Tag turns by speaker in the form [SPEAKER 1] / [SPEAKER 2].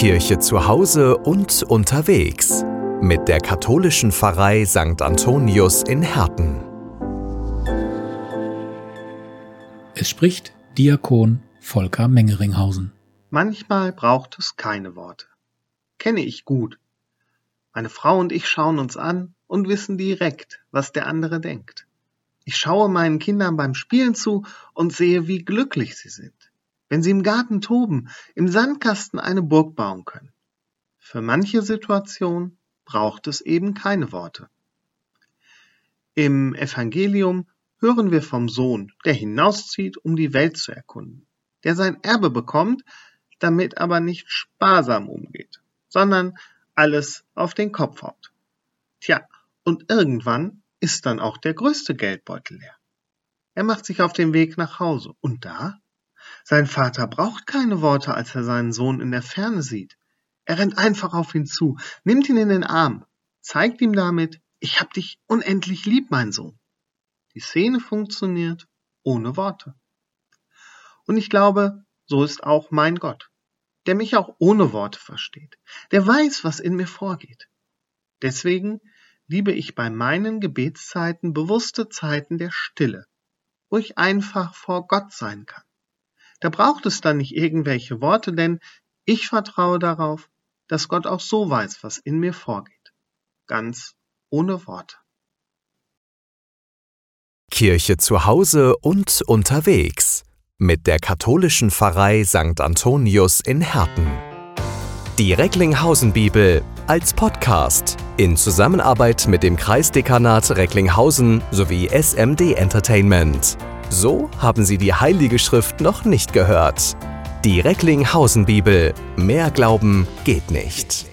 [SPEAKER 1] Kirche zu Hause und unterwegs mit der katholischen Pfarrei St. Antonius in Herten.
[SPEAKER 2] Es spricht Diakon Volker Mengeringhausen.
[SPEAKER 3] Manchmal braucht es keine Worte. Kenne ich gut. Meine Frau und ich schauen uns an und wissen direkt, was der andere denkt. Ich schaue meinen Kindern beim Spielen zu und sehe, wie glücklich sie sind wenn sie im Garten toben, im Sandkasten eine Burg bauen können. Für manche Situation braucht es eben keine Worte. Im Evangelium hören wir vom Sohn, der hinauszieht, um die Welt zu erkunden, der sein Erbe bekommt, damit aber nicht sparsam umgeht, sondern alles auf den Kopf haut. Tja, und irgendwann ist dann auch der größte Geldbeutel leer. Er macht sich auf den Weg nach Hause und da sein Vater braucht keine Worte, als er seinen Sohn in der Ferne sieht. Er rennt einfach auf ihn zu, nimmt ihn in den Arm, zeigt ihm damit, ich hab dich unendlich lieb, mein Sohn. Die Szene funktioniert ohne Worte. Und ich glaube, so ist auch mein Gott, der mich auch ohne Worte versteht, der weiß, was in mir vorgeht. Deswegen liebe ich bei meinen Gebetszeiten bewusste Zeiten der Stille, wo ich einfach vor Gott sein kann. Da braucht es dann nicht irgendwelche Worte, denn ich vertraue darauf, dass Gott auch so weiß, was in mir vorgeht. Ganz ohne Worte.
[SPEAKER 1] Kirche zu Hause und unterwegs mit der katholischen Pfarrei St. Antonius in Herten. Die Recklinghausen Bibel als Podcast in Zusammenarbeit mit dem Kreisdekanat Recklinghausen sowie SMD Entertainment. So haben Sie die Heilige Schrift noch nicht gehört. Die Recklinghausen Bibel. Mehr Glauben geht nicht.